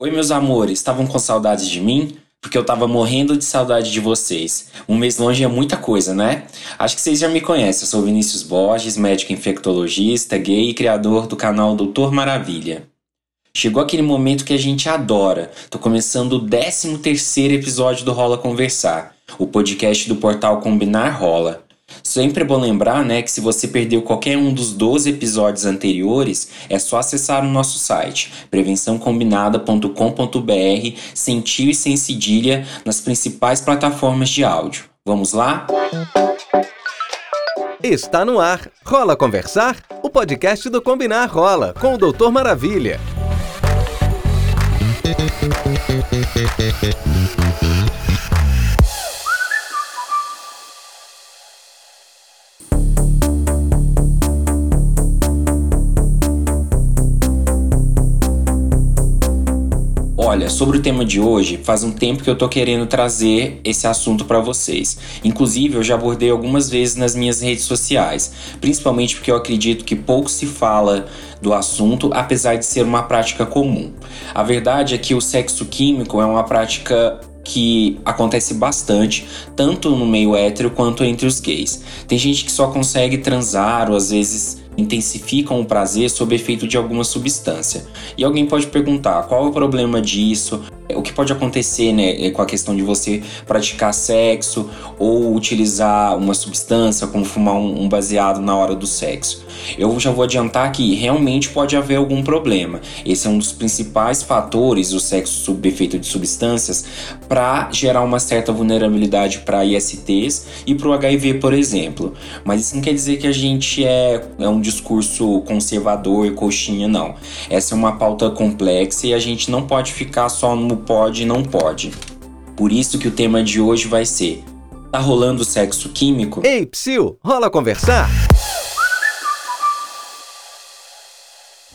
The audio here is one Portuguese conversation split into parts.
Oi, meus amores, estavam com saudades de mim? Porque eu tava morrendo de saudade de vocês. Um mês longe é muita coisa, né? Acho que vocês já me conhecem. Eu sou Vinícius Borges, médico infectologista, gay e criador do canal Doutor Maravilha. Chegou aquele momento que a gente adora. Tô começando o 13 terceiro episódio do Rola Conversar, o podcast do portal Combinar Rola. Sempre é bom lembrar, né, que se você perdeu qualquer um dos 12 episódios anteriores, é só acessar o nosso site, prevençãocombinada.com.br, sem e sem cedilha, nas principais plataformas de áudio. Vamos lá? Está no ar. Rola Conversar? O podcast do Combinar Rola, com o Doutor Maravilha. Olha, sobre o tema de hoje, faz um tempo que eu tô querendo trazer esse assunto para vocês. Inclusive, eu já abordei algumas vezes nas minhas redes sociais, principalmente porque eu acredito que pouco se fala do assunto, apesar de ser uma prática comum. A verdade é que o sexo químico é uma prática que acontece bastante, tanto no meio hétero quanto entre os gays. Tem gente que só consegue transar ou às vezes intensificam o prazer sob efeito de alguma substância. E alguém pode perguntar qual é o problema disso? O que pode acontecer né, com a questão de você praticar sexo ou utilizar uma substância, como fumar um, baseado na hora do sexo? Eu já vou adiantar que realmente pode haver algum problema. Esse é um dos principais fatores, o sexo sob efeito de substâncias, para gerar uma certa vulnerabilidade para ISTs e para o HIV, por exemplo. Mas isso não quer dizer que a gente é, é um discurso conservador e coxinha, não. Essa é uma pauta complexa e a gente não pode ficar só no pode e não pode. Por isso que o tema de hoje vai ser: Tá rolando sexo químico? Ei, Psyu, rola conversar?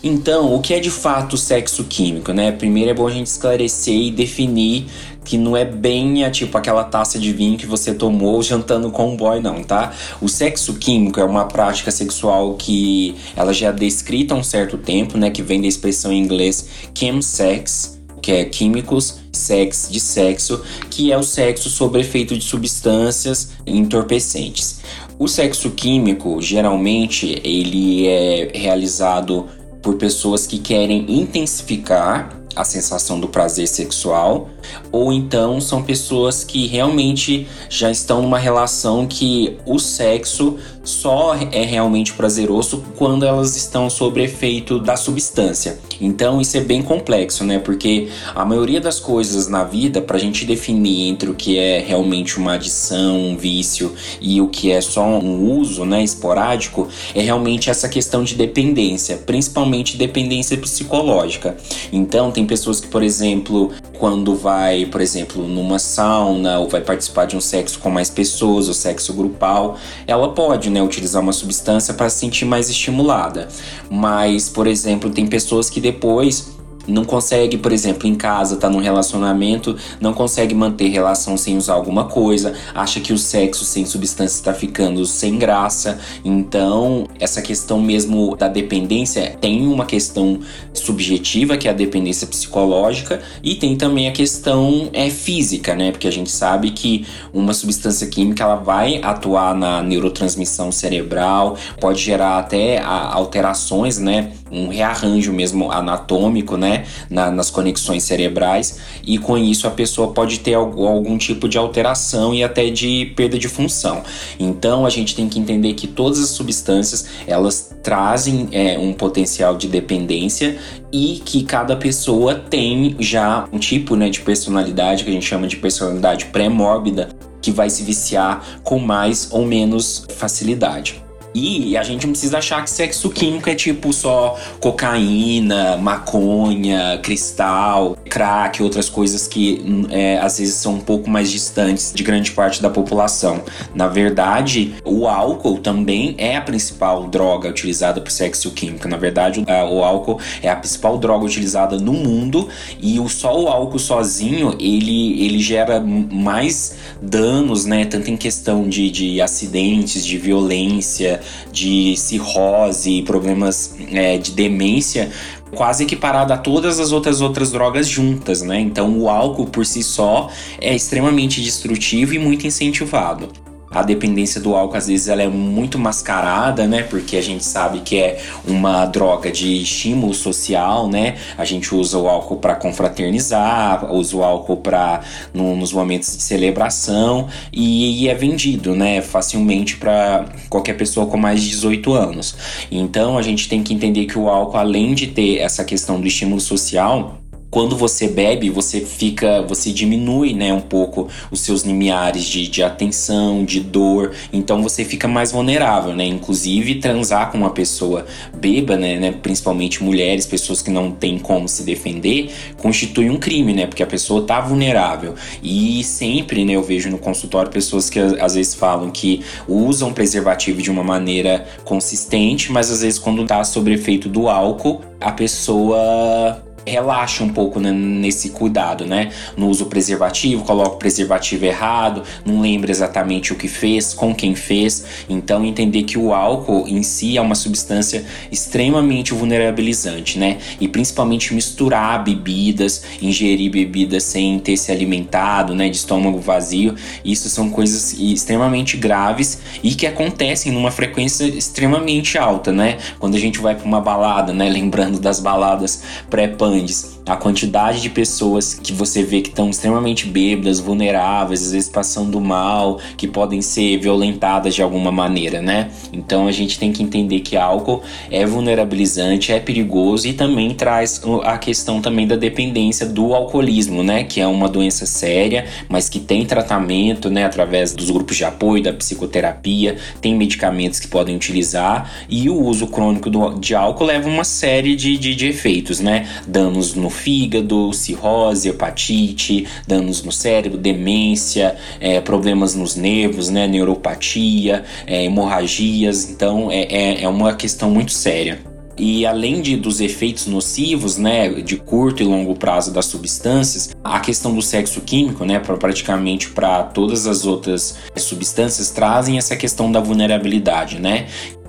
Então, o que é de fato sexo químico, né? Primeiro é bom a gente esclarecer e definir que não é bem a, tipo aquela taça de vinho que você tomou jantando com um boy, não, tá? O sexo químico é uma prática sexual que ela já é descrita há um certo tempo, né? Que vem da expressão em inglês chemsex, que é químicos, sex de sexo, que é o sexo sob efeito de substâncias entorpecentes. O sexo químico, geralmente, ele é realizado por pessoas que querem intensificar a sensação do prazer sexual, ou então são pessoas que realmente já estão numa relação que o sexo só é realmente prazeroso quando elas estão sob efeito da substância. Então isso é bem complexo, né? Porque a maioria das coisas na vida, para a gente definir entre o que é realmente uma adição, um vício e o que é só um uso, né, esporádico, é realmente essa questão de dependência, principalmente dependência psicológica. Então tem pessoas que, por exemplo, quando vai, por exemplo, numa sauna ou vai participar de um sexo com mais pessoas, o sexo grupal, ela pode, né, utilizar uma substância para se sentir mais estimulada. Mas, por exemplo, tem pessoas que depois não consegue, por exemplo, em casa, tá num relacionamento, não consegue manter relação sem usar alguma coisa, acha que o sexo sem substância está ficando sem graça. Então, essa questão mesmo da dependência tem uma questão subjetiva, que é a dependência psicológica, e tem também a questão é física, né? Porque a gente sabe que uma substância química ela vai atuar na neurotransmissão cerebral, pode gerar até alterações, né? Um rearranjo mesmo anatômico, né? Na, nas conexões cerebrais, e com isso a pessoa pode ter algum, algum tipo de alteração e até de perda de função. Então a gente tem que entender que todas as substâncias elas trazem é, um potencial de dependência e que cada pessoa tem já um tipo né, de personalidade que a gente chama de personalidade pré-mórbida que vai se viciar com mais ou menos facilidade. E a gente não precisa achar que sexo químico é tipo só cocaína, maconha, cristal, crack, outras coisas que é, às vezes são um pouco mais distantes de grande parte da população. Na verdade, o álcool também é a principal droga utilizada por sexo químico. Na verdade, o álcool é a principal droga utilizada no mundo e o, só o álcool sozinho ele, ele gera mais danos, né? Tanto em questão de, de acidentes, de violência, de cirrose, problemas é, de demência, quase equiparado a todas as outras outras drogas juntas, né? Então o álcool por si só é extremamente destrutivo e muito incentivado a dependência do álcool às vezes ela é muito mascarada, né? Porque a gente sabe que é uma droga de estímulo social, né? A gente usa o álcool para confraternizar, usa o álcool para no, nos momentos de celebração e, e, é vendido, né? Facilmente para qualquer pessoa com mais de 18 anos. Então a gente tem que entender que o álcool, além de ter essa questão do estímulo social, quando você bebe, você fica, você diminui, né, um pouco os seus limiares de, de atenção, de dor, então você fica mais vulnerável, né? Inclusive transar com uma pessoa bêbada, né, né, principalmente mulheres, pessoas que não têm como se defender, constitui um crime, né? Porque a pessoa tá vulnerável. E sempre, né, eu vejo no consultório pessoas que às vezes falam que usam preservativo de uma maneira consistente, mas às vezes quando tá sob efeito do álcool, a pessoa relaxa um pouco né, nesse cuidado, né? No uso preservativo, coloca o preservativo errado, não lembra exatamente o que fez, com quem fez. Então, entender que o álcool em si é uma substância extremamente vulnerabilizante, né? E principalmente misturar bebidas, ingerir bebidas sem ter se alimentado, né? De estômago vazio, isso são coisas extremamente graves e que acontecem numa frequência extremamente alta, né? Quando a gente vai para uma balada, né? Lembrando das baladas pré-pan Fernandes a quantidade de pessoas que você vê que estão extremamente bêbadas, vulneráveis, às vezes passando mal, que podem ser violentadas de alguma maneira, né? Então a gente tem que entender que álcool é vulnerabilizante, é perigoso e também traz a questão também da dependência do alcoolismo, né? Que é uma doença séria, mas que tem tratamento, né? Através dos grupos de apoio, da psicoterapia, tem medicamentos que podem utilizar e o uso crônico do, de álcool leva uma série de, de, de efeitos, né? danos no fígado, cirrose, hepatite, danos no cérebro, demência, é, problemas nos nervos, né, neuropatia, é, hemorragias. Então é, é, é uma questão muito séria. E além de, dos efeitos nocivos, né, de curto e longo prazo das substâncias, a questão do sexo químico, né, pra, praticamente para todas as outras substâncias, trazem essa questão da vulnerabilidade, né?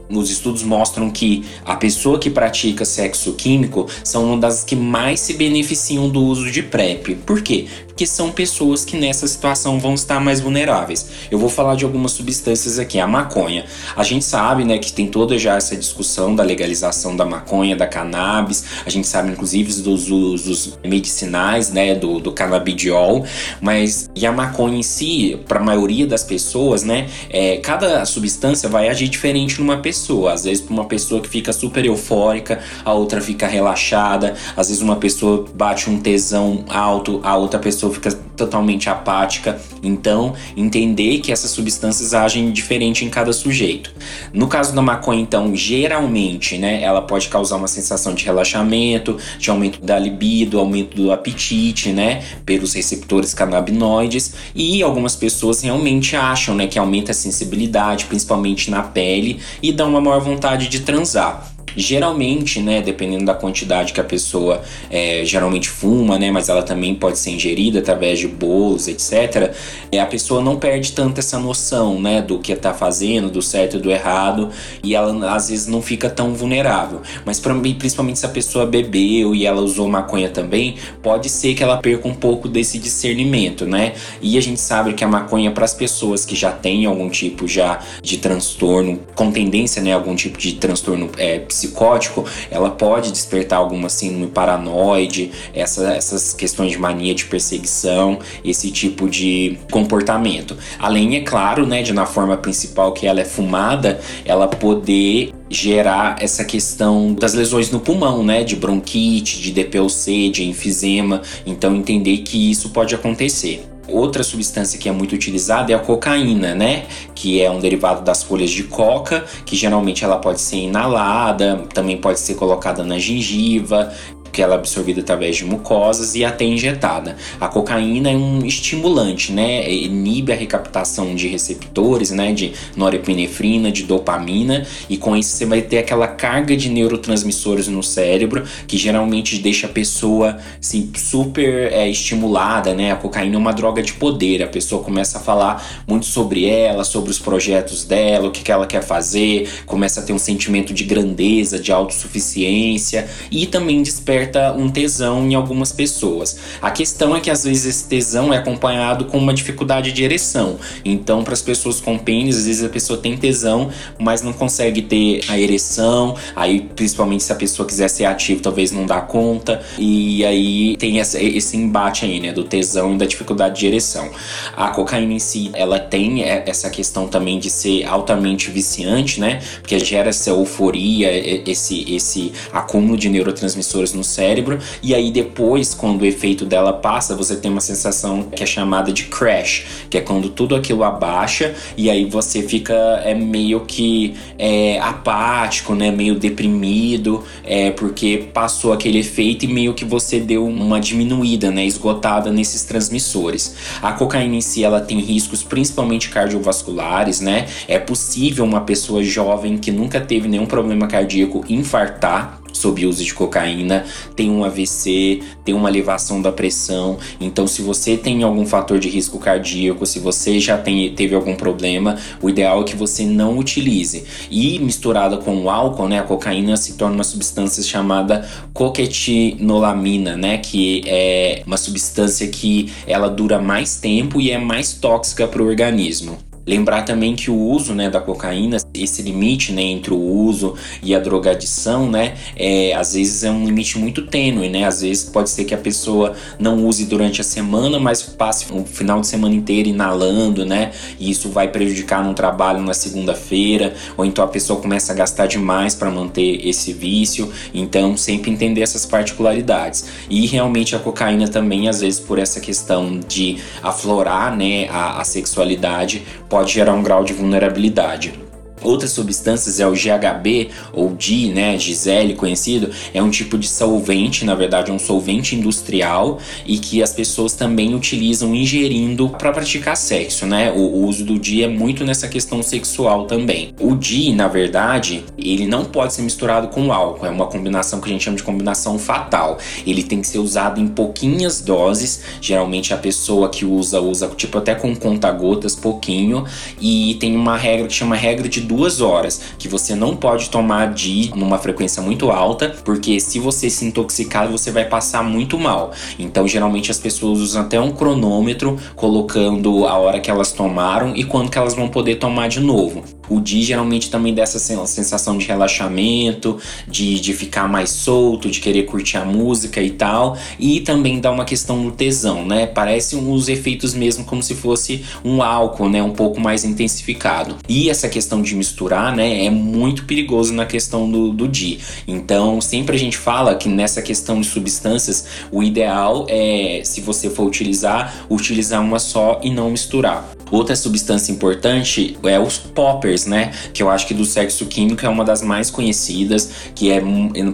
Os estudos mostram que a pessoa que pratica sexo químico são uma das que mais se beneficiam do uso de PrEP. Por quê? Porque são pessoas que nessa situação vão estar mais vulneráveis. Eu vou falar de algumas substâncias aqui. A maconha. A gente sabe, né, que tem toda já essa discussão da legalização da maconha, da cannabis. A gente sabe, inclusive, dos usos medicinais, né, do, do canabidiol. Mas e a maconha em si, para a maioria das pessoas, né, é, cada substância vai agir diferente numa pessoa. Às vezes, para uma pessoa que fica super eufórica, a outra fica relaxada. Às vezes, uma pessoa bate um tesão alto, a outra pessoa pessoa fica totalmente apática. Então, entender que essas substâncias agem diferente em cada sujeito. No caso da maconha, então, geralmente, né, ela pode causar uma sensação de relaxamento, de aumento da libido, aumento do apetite, né, pelos receptores canabinoides, e algumas pessoas realmente acham, né, que aumenta a sensibilidade, principalmente na pele, e dá uma maior vontade de transar. Geralmente, né, dependendo da quantidade que a pessoa é, geralmente fuma, né, mas ela também pode ser ingerida através de bolos, etc. É, a pessoa não perde tanto essa noção, né, do que está fazendo, do certo e do errado, e ela às vezes não fica tão vulnerável. Mas pra, principalmente se a pessoa bebeu e ela usou maconha também, pode ser que ela perca um pouco desse discernimento, né? E a gente sabe que a maconha para as pessoas que já têm algum tipo já de transtorno, com tendência, né, algum tipo de transtorno é, psicótico, ela pode despertar alguma síndrome paranoide, essa, essas questões de mania de perseguição, esse tipo de comportamento. Além, é claro, né, de na forma principal que ela é fumada, ela poder gerar essa questão das lesões no pulmão, né, de bronquite, de DPLC, de enfisema. Então entender que isso pode acontecer. Outra substância que é muito utilizada é a cocaína, né? Que é um derivado das folhas de coca, que geralmente ela pode ser inalada, também pode ser colocada na gengiva, porque ela é absorvida através de mucosas e até injetada. A cocaína é um estimulante, né? Inibe a recaptação de receptores, né? De norepinefrina, de dopamina, e com isso você vai ter aquela carga de neurotransmissores no cérebro que geralmente deixa a pessoa assim, super é, estimulada, né? A cocaína é uma droga de poder, a pessoa começa a falar muito sobre ela, sobre os projetos dela, o que, que ela quer fazer, começa a ter um sentimento de grandeza, de autossuficiência e também desperta um tesão em algumas pessoas. A questão é que às vezes esse tesão é acompanhado com uma dificuldade de ereção. Então, para as pessoas com pênis, às vezes a pessoa tem tesão, mas não consegue ter a ereção. Aí, principalmente se a pessoa quiser ser ativa, talvez não dá conta. E aí tem esse embate aí, né, do tesão e da dificuldade de ereção. A cocaína em si, ela tem essa questão também de ser altamente viciante, né? Porque gera essa euforia, esse, esse acúmulo de neurotransmissores no cérebro. E aí depois, quando o efeito dela passa, você tem uma sensação que é chamada de crash, que é quando tudo aquilo abaixa e aí você fica é meio que é, apático, né? Meio deprimido, é, porque passou aquele efeito e meio que você deu uma diminuída, né? Esgotada nesses transmissores. A cocaína em si, ela tem riscos principalmente cardiovasculares, né? É possível uma pessoa jovem que nunca teve nenhum problema cardíaco infartar sob uso de cocaína, tem um AVC, tem uma elevação da pressão. Então, se você tem algum fator de risco cardíaco, se você já tem, teve algum problema, o ideal é que você não utilize. E misturada com o álcool, né, a cocaína se torna uma substância chamada coquetinolamina, né, que é uma substância que ela dura mais tempo e é mais tóxica para o organismo. Lembrar também que o uso né, da cocaína, esse limite né, entre o uso e a drogadição, né, é, às vezes é um limite muito tênue, né? Às vezes pode ser que a pessoa não use durante a semana, mas passe o final de semana inteiro inalando, né? E isso vai prejudicar no trabalho na segunda-feira, ou então a pessoa começa a gastar demais para manter esse vício. Então, sempre entender essas particularidades. E realmente a cocaína também, às vezes, por essa questão de aflorar né, a, a sexualidade, pode gerar um grau de vulnerabilidade. Outras substâncias é o GHB ou G, né, Gisele conhecido, é um tipo de solvente, na verdade é um solvente industrial e que as pessoas também utilizam ingerindo para praticar sexo, né? O, o, uso do G é muito nessa questão sexual também. O G, na verdade, ele não pode ser misturado com álcool, é uma combinação que a gente chama de combinação fatal. Ele tem que ser usado em pouquinhas doses, geralmente a pessoa que usa usa tipo até com conta-gotas pouquinho e tem uma regra que chama regra de duas horas, que você não pode tomar de numa frequência muito alta, porque se você se intoxicar, você vai passar muito mal. Então, geralmente as pessoas usam até um cronômetro colocando a hora que elas tomaram e quando que elas vão poder tomar de novo. O Di geralmente também dá essa sensação de relaxamento, de, de ficar mais solto, de querer curtir a música e tal. E também dá uma questão do tesão, né? Parece uns efeitos mesmo como se fosse um álcool, né? Um pouco mais intensificado. E essa questão de misturar, né? É muito perigoso na questão do, do Di. Então, sempre a gente fala que nessa questão de substâncias, o ideal é, se você for utilizar, utilizar uma só e não misturar. Outra substância importante é os poppers, né? Que eu acho que do sexo químico é uma das mais conhecidas, que é,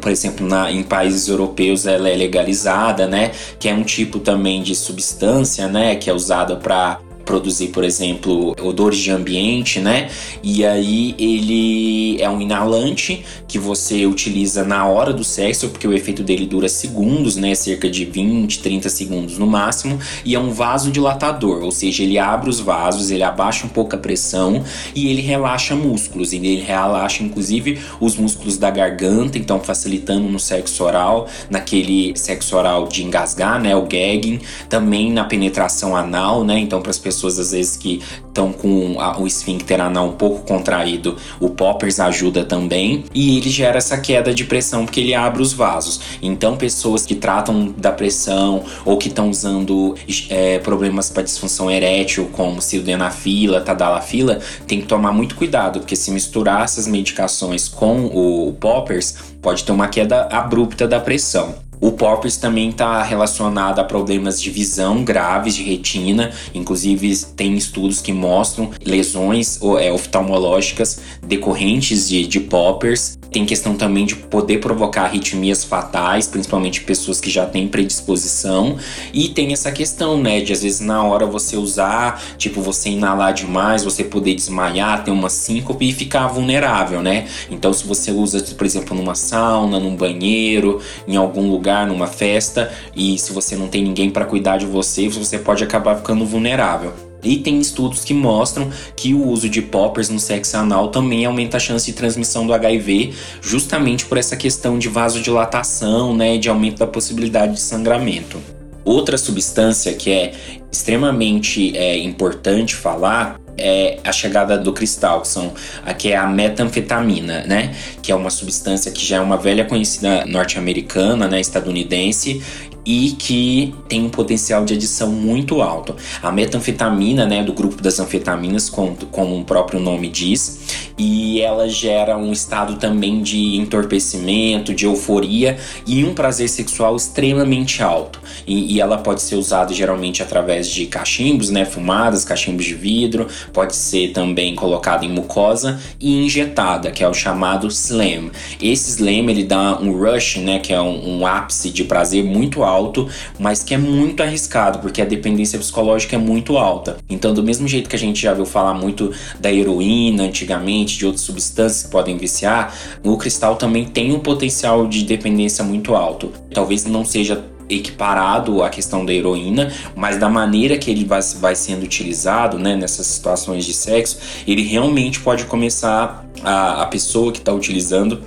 por exemplo, na, em países europeus ela é legalizada, né? Que é um tipo também de substância, né? Que é usada para produzir, por exemplo, odores de ambiente, né? E aí ele é um inalante que você utiliza na hora do sexo, porque o efeito dele dura segundos, né? Cerca de 20, 30 segundos no máximo, e é um vasodilatador, ou seja, ele abre os vasos, ele abaixa um pouco a pressão e ele relaxa músculos, e ele relaxa inclusive os músculos da garganta, então facilitando no sexo oral, naquele sexo oral de engasgar, né? O gagging, também na penetração anal, né? Então para as pessoas pessoas às vezes que estão com a, o esfíncter anal um pouco contraído, o poppers ajuda também e ele gera essa queda de pressão porque ele abre os vasos. Então, pessoas que tratam da pressão ou que estão usando é, problemas para disfunção erétil, como sildenafila, tadalafila, tem que tomar muito cuidado porque se misturar essas medicações com o poppers, pode ter uma queda abrupta da pressão. O POPRS também está relacionado a problemas de visão graves de retina, inclusive tem estudos que mostram lesões é, oftalmológicas decorrentes de, de poppers Tem questão também de poder provocar arritmias fatais, principalmente pessoas que já têm predisposição. E tem essa questão, né, de às vezes na hora você usar, tipo, você inalar demais, você poder desmaiar, ter uma síncope e ficar vulnerável, né? Então, se você usa, por exemplo, numa sauna, num banheiro, em algum lugar, numa festa, e se você não tem ninguém para cuidar de você, você pode acabar ficando vulnerável. E tem estudos que mostram que o uso de poppers no sexo anal também aumenta a chance de transmissão do HIV, justamente por essa questão de vasodilatação, né, de aumento da possibilidade de sangramento. Outra substância que é extremamente é, importante falar é a chegada do cristal, que, são, que é a metanfetamina, né? Que é uma substância que já é uma velha conhecida norte-americana, né, estadunidense, e que tem um potencial de adição muito alto. A metanfetamina, né, do grupo das anfetaminas, como, como o próprio nome diz, e ela gera um estado também de entorpecimento, de euforia e um prazer sexual extremamente alto. E, e ela pode ser usada geralmente através de cachimbos, né, fumadas, cachimbos de vidro, pode ser também colocada em mucosa e injetada, que é o chamado slam. Esse slam ele dá um rush, né, que é um, um ápice de prazer muito alto mas que é muito arriscado, porque a dependência psicológica é muito alta. Então, do mesmo jeito que a gente já viu falar muito da heroína antigamente, de outras substâncias que podem viciar, o cristal também tem um potencial de dependência muito alto. Talvez não seja equiparado à questão da heroína, mas da maneira que ele vai, vai sendo utilizado né, nessas situações de sexo, ele realmente pode começar a, a pessoa que está utilizando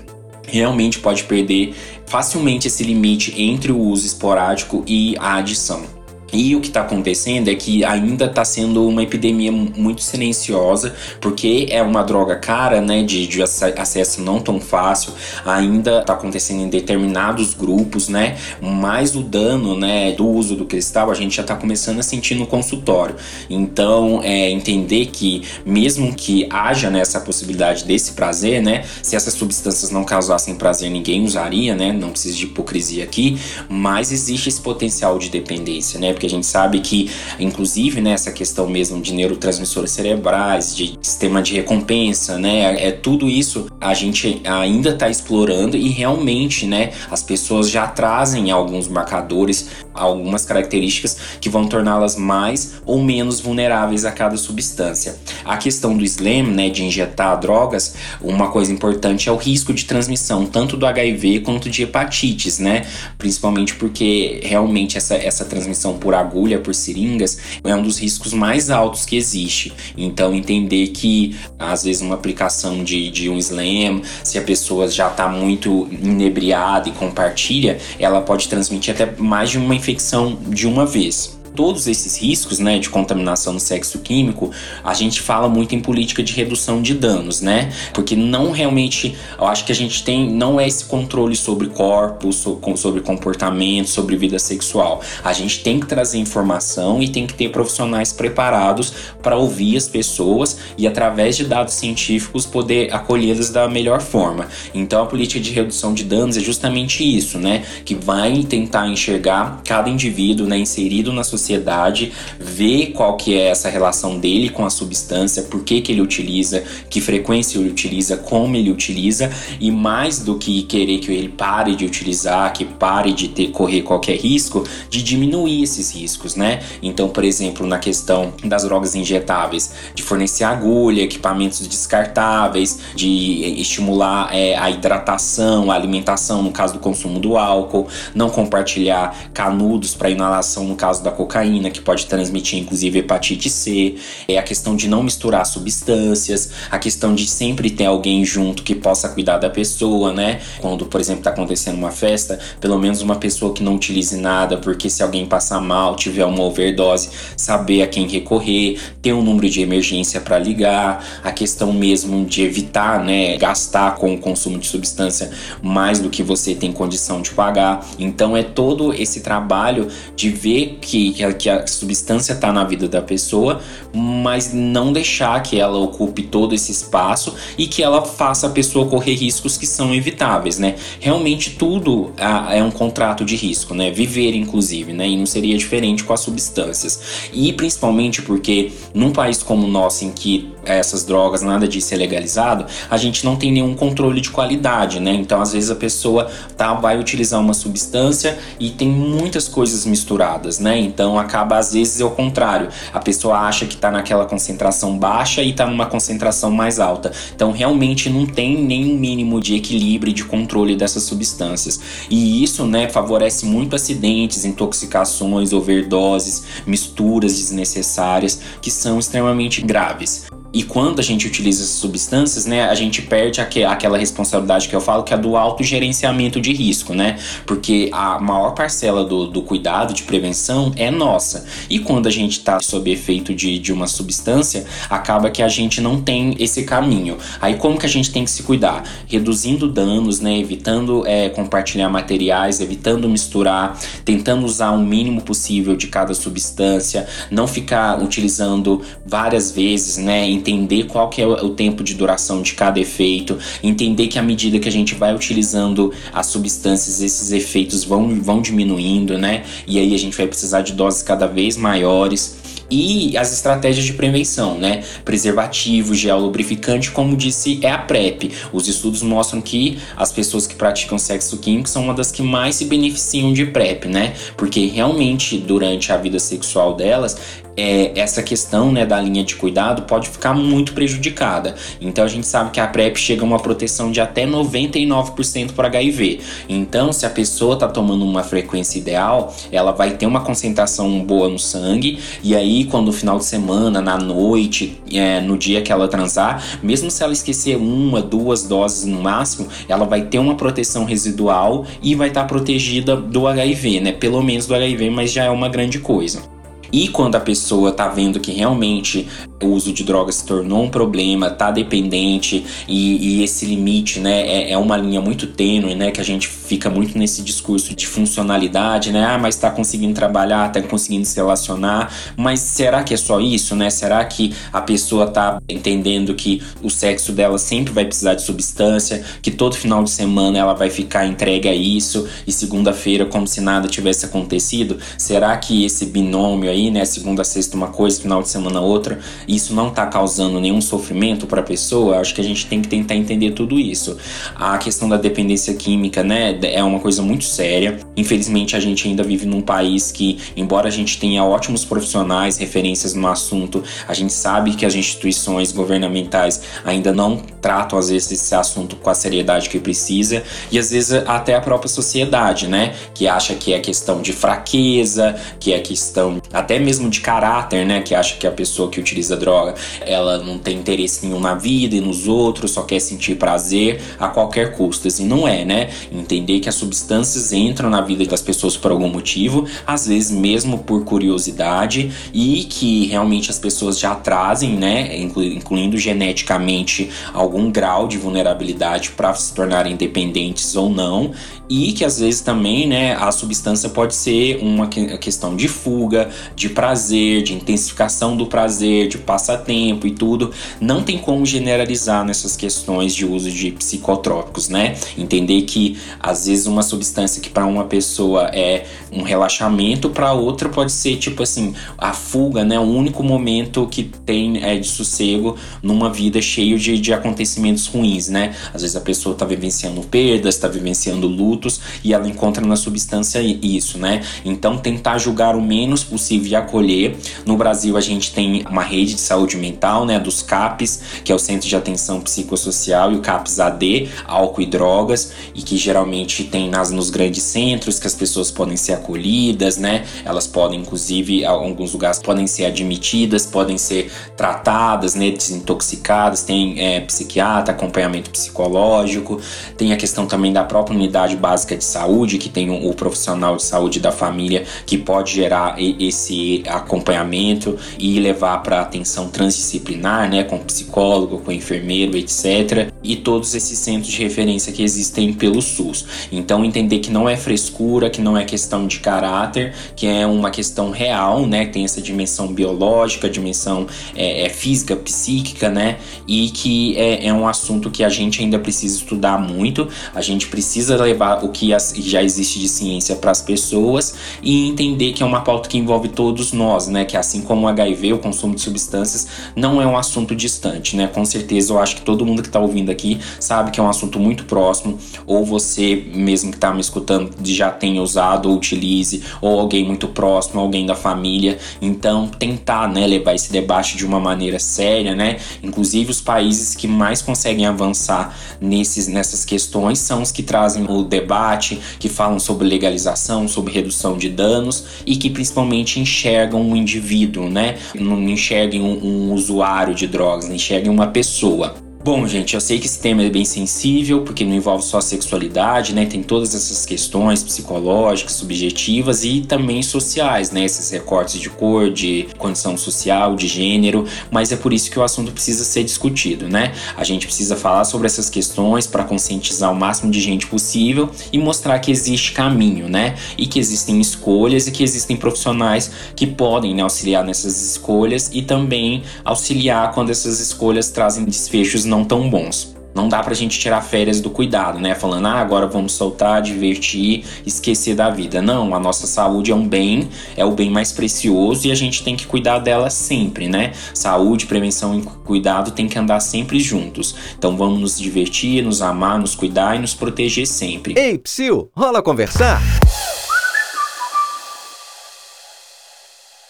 realmente pode perder facilmente esse limite entre o uso esporádico e a adição. E o que está acontecendo é que ainda está sendo uma epidemia muito silenciosa, porque é uma droga cara, né, de, de acesso não tão fácil, ainda está acontecendo em determinados grupos, né, mas o dano, né, do uso do cristal a gente já está começando a sentir no consultório. Então, é entender que mesmo que haja né, possibilidade desse prazer, né, se essas substâncias não causassem prazer, ninguém usaria, né, não precisa de hipocrisia aqui, mas existe esse potencial de dependência, né, porque a gente sabe que, inclusive, né, essa questão mesmo de neurotransmissores cerebrais, de sistema de recompensa, né, é tudo isso a gente ainda está explorando e realmente, né, as pessoas já trazem alguns marcadores, algumas características que vão torná-las mais ou menos vulneráveis a cada substância. A questão do SLAM, né, de injetar drogas, uma coisa importante é o risco de transmissão tanto do HIV quanto de hepatites, né, principalmente porque realmente essa, essa transmissão por agulha, por seringas, é um dos riscos mais altos que existe. Então, entender que, às vezes, uma aplicação de, de um slam, se a pessoa já está muito inebriada e compartilha, ela pode transmitir até mais de uma infecção de uma vez todos esses riscos, né, de contaminação no sexo químico, a gente fala muito em política de redução de danos, né? Porque não realmente, eu acho que a gente tem, não é esse controle sobre corpos, sobre comportamento, sobre vida sexual. A gente tem que trazer informação e tem que ter profissionais preparados para ouvir as pessoas e através de dados científicos poder acolhê-las da melhor forma. Então a política de redução de danos é justamente isso, né? Que vai tentar enxergar cada indivíduo, né, inserido na sociedade sociedade, ver qual que é essa relação dele com a substância, por que, que ele utiliza, que frequência ele utiliza, como ele utiliza, e mais do que querer que ele pare de utilizar, que pare de ter, correr qualquer risco, de diminuir esses riscos, né? Então, por exemplo, na questão das drogas injetáveis, de fornecer agulha, equipamentos descartáveis, de estimular é, a hidratação, a alimentação, no caso do consumo do álcool, não compartilhar canudos para inalação no caso da cocaína cocaína, que pode transmitir inclusive hepatite C, é a questão de não misturar substâncias, a questão de sempre ter alguém junto que possa cuidar da pessoa, né? Quando, por exemplo, está acontecendo uma festa, pelo menos uma pessoa que não utilize nada, porque se alguém passar mal, tiver uma overdose, saber a quem recorrer, ter um número de emergência para ligar, a questão mesmo de evitar, né, gastar com o consumo de substância mais do que você tem condição de pagar. Então é todo esse trabalho de ver que que a, que a substância está na vida da pessoa, mas não deixar que ela ocupe todo esse espaço e que ela faça a pessoa correr riscos que são evitáveis, né? Realmente tudo é um contrato de risco, né? Viver, inclusive, né? E não seria diferente com as substâncias. E principalmente porque num país como o nosso, em que essas drogas, nada disso é legalizado, a gente não tem nenhum controle de qualidade, né? Então, às vezes a pessoa tá vai utilizar uma substância e tem muitas coisas misturadas, né? Então, acaba às vezes é o contrário. A pessoa acha que tá naquela concentração baixa e tá numa concentração mais alta. Então, realmente não tem nem mínimo de equilíbrio e de controle dessas substâncias. E isso, né, favorece muito acidentes, intoxicações, overdoses, misturas desnecessárias que são extremamente graves. E quando a gente utiliza essas substâncias, né, a gente perde aquela responsabilidade que eu falo, que é do autogerenciamento de risco, né? Porque a maior parcela do, do cuidado de prevenção é nossa. E quando a gente está sob efeito de, de uma substância, acaba que a gente não tem esse caminho. Aí como que a gente tem que se cuidar? Reduzindo danos, né? Evitando é, compartilhar materiais, evitando misturar, tentando usar o mínimo possível de cada substância, não ficar utilizando várias vezes, né? Entender qual que é o tempo de duração de cada efeito, entender que à medida que a gente vai utilizando as substâncias, esses efeitos vão, vão diminuindo, né? E aí a gente vai precisar de doses cada vez maiores e as estratégias de prevenção, né? Preservativo, gel lubrificante, como disse, é a PrEP. Os estudos mostram que as pessoas que praticam sexo químico são uma das que mais se beneficiam de PrEP, né? Porque realmente durante a vida sexual delas, é, essa questão né, da linha de cuidado pode ficar muito prejudicada. Então a gente sabe que a PrEP chega a uma proteção de até 99% para HIV. Então, se a pessoa está tomando uma frequência ideal, ela vai ter uma concentração boa no sangue, e aí, quando no final de semana, na noite, é, no dia que ela transar, mesmo se ela esquecer uma, duas doses no máximo, ela vai ter uma proteção residual e vai estar tá protegida do HIV, né? Pelo menos do HIV, mas já é uma grande coisa. E quando a pessoa tá vendo que realmente o uso de drogas se tornou um problema, tá dependente e, e esse limite, né, é, é, uma linha muito tênue, né, que a gente fica muito nesse discurso de funcionalidade, né, ah, mas tá conseguindo trabalhar, tá conseguindo se relacionar, mas será que é só isso, né? Será que a pessoa tá entendendo que o sexo dela sempre vai precisar de substância, que todo final de semana ela vai ficar entregue a isso e segunda-feira como se nada tivesse acontecido? Será que esse binômio aí, né, segunda, sexta uma coisa, final de semana outra, isso não está causando nenhum sofrimento para a pessoa, acho que a gente tem que tentar entender tudo isso. A questão da dependência química, né, é uma coisa muito séria. Infelizmente, a gente ainda vive num país que, embora a gente tenha ótimos profissionais, referências no assunto, a gente sabe que as instituições governamentais ainda não tratam, às vezes, esse assunto com a seriedade que precisa, e às vezes até a própria sociedade, né, que acha que é questão de fraqueza, que é questão até mesmo de caráter, né, que acha que a pessoa que utiliza droga, ela não tem interesse nenhum na vida e nos outros, só quer sentir prazer a qualquer custo. Assim, não é, né? Entender que as substâncias entram na vida das pessoas por algum motivo, às vezes mesmo por curiosidade, e que realmente as pessoas já trazem, né, incluindo geneticamente algum grau de vulnerabilidade para se tornarem dependentes ou não, e que às vezes também, né, a substância pode ser uma questão de fuga, de prazer, de intensificação do prazer, de passatempo e tudo. Não tem como generalizar nessas questões de uso de psicotrópicos, né? Entender que às vezes uma substância que para uma pessoa é um relaxamento, para outra pode ser tipo assim, a fuga, né? O único momento que tem é, de sossego numa vida cheio de, de acontecimentos ruins, né? Às vezes a pessoa tá vivenciando perdas, tá vivenciando luto e ela encontra na substância isso, né? Então tentar julgar o menos possível e acolher. No Brasil a gente tem uma rede de saúde mental, né, dos CAPs, que é o Centro de Atenção Psicossocial e o CAPS AD, álcool e drogas, e que geralmente tem nas nos grandes centros que as pessoas podem ser acolhidas, né? Elas podem inclusive alguns lugares podem ser admitidas, podem ser tratadas, né, desintoxicadas, tem é, psiquiatra, acompanhamento psicológico, tem a questão também da própria unidade básica de saúde, que tem o, o profissional de saúde da família que pode gerar esse acompanhamento e levar para atenção transdisciplinar, né, com psicólogo, com enfermeiro, etc. E todos esses centros de referência que existem pelo SUS. Então entender que não é frescura, que não é questão de caráter, que é uma questão real, né, tem essa dimensão biológica, dimensão é, é física, psíquica, né, e que é, é um assunto que a gente ainda precisa estudar muito. A gente precisa levar o que já existe de ciência para as pessoas e entender que é uma pauta que envolve todos nós, né? Que assim como o HIV, o consumo de substâncias substâncias não é um assunto distante, né? Com certeza eu acho que todo mundo que está ouvindo aqui sabe que é um assunto muito próximo, ou você mesmo que está me escutando já tenha usado ou utilize, ou alguém muito próximo, alguém da família. Então, tentar, né, levar esse debate de uma maneira séria, né? Inclusive os países que mais conseguem avançar nesses, nessas questões são os que trazem o debate, que falam sobre legalização, sobre redução de danos e que principalmente enxergam um indivíduo, né? Não enxerguem um, um usuário de drogas, enxerguem uma pessoa. Bom, gente, eu sei que esse tema é bem sensível, porque não envolve só sexualidade, né? Tem todas essas questões psicológicas, subjetivas e também sociais, né? Esses recortes de cor, de condição social, de gênero, mas é por isso que o assunto precisa ser discutido, né? A gente precisa falar sobre essas questões para conscientizar o máximo de gente possível e mostrar que existe caminho, né? E que existem escolhas e que existem profissionais que podem né, auxiliar nessas escolhas e também auxiliar quando essas escolhas trazem desfechos não tão bons. Não dá pra gente tirar férias do cuidado, né? Falando, ah, agora vamos soltar, divertir, esquecer da vida. Não, a nossa saúde é um bem, é o bem mais precioso e a gente tem que cuidar dela sempre, né? Saúde, prevenção e cuidado tem que andar sempre juntos. Então vamos nos divertir, nos amar, nos cuidar e nos proteger sempre. Ei, Psyu, rola conversar?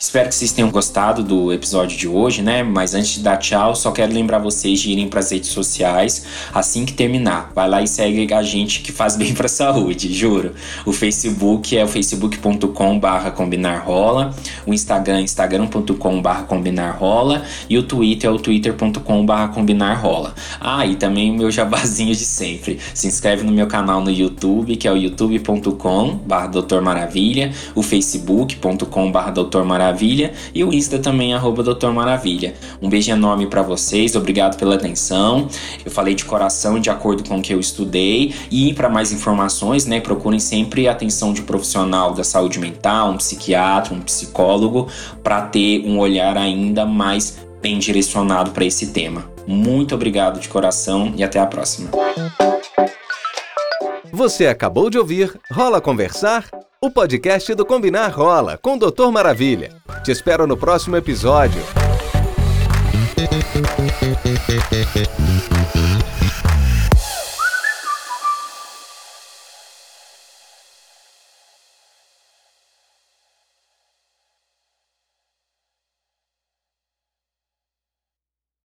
Espero que vocês tenham gostado do episódio de hoje, né? Mas antes de dar tchau, só quero lembrar vocês de irem para as redes sociais assim que terminar. Vai lá e segue a gente que faz bem para a saúde, juro. O Facebook é o facebook.com/barra combinarrola, o Instagram instagram.com/barra combinarrola e o Twitter é o twitter.com/barra combinarrola. Ah, e também o meu jabazinho de sempre. Se inscreve no meu canal no YouTube, que é o youtube.com/barra Doutor Maravilha, o facebook.com/barra Doutor Maravilha Maravilha e o Insta também, arroba Doutor Maravilha. Um beijo enorme para vocês, obrigado pela atenção. Eu falei de coração de acordo com o que eu estudei e para mais informações, né, procurem sempre a atenção de um profissional da saúde mental, um psiquiatra, um psicólogo, para ter um olhar ainda mais bem direcionado para esse tema. Muito obrigado de coração e até a próxima. Você acabou de ouvir Rola Conversar? O podcast do Combinar Rola com o Doutor Maravilha. Te espero no próximo episódio.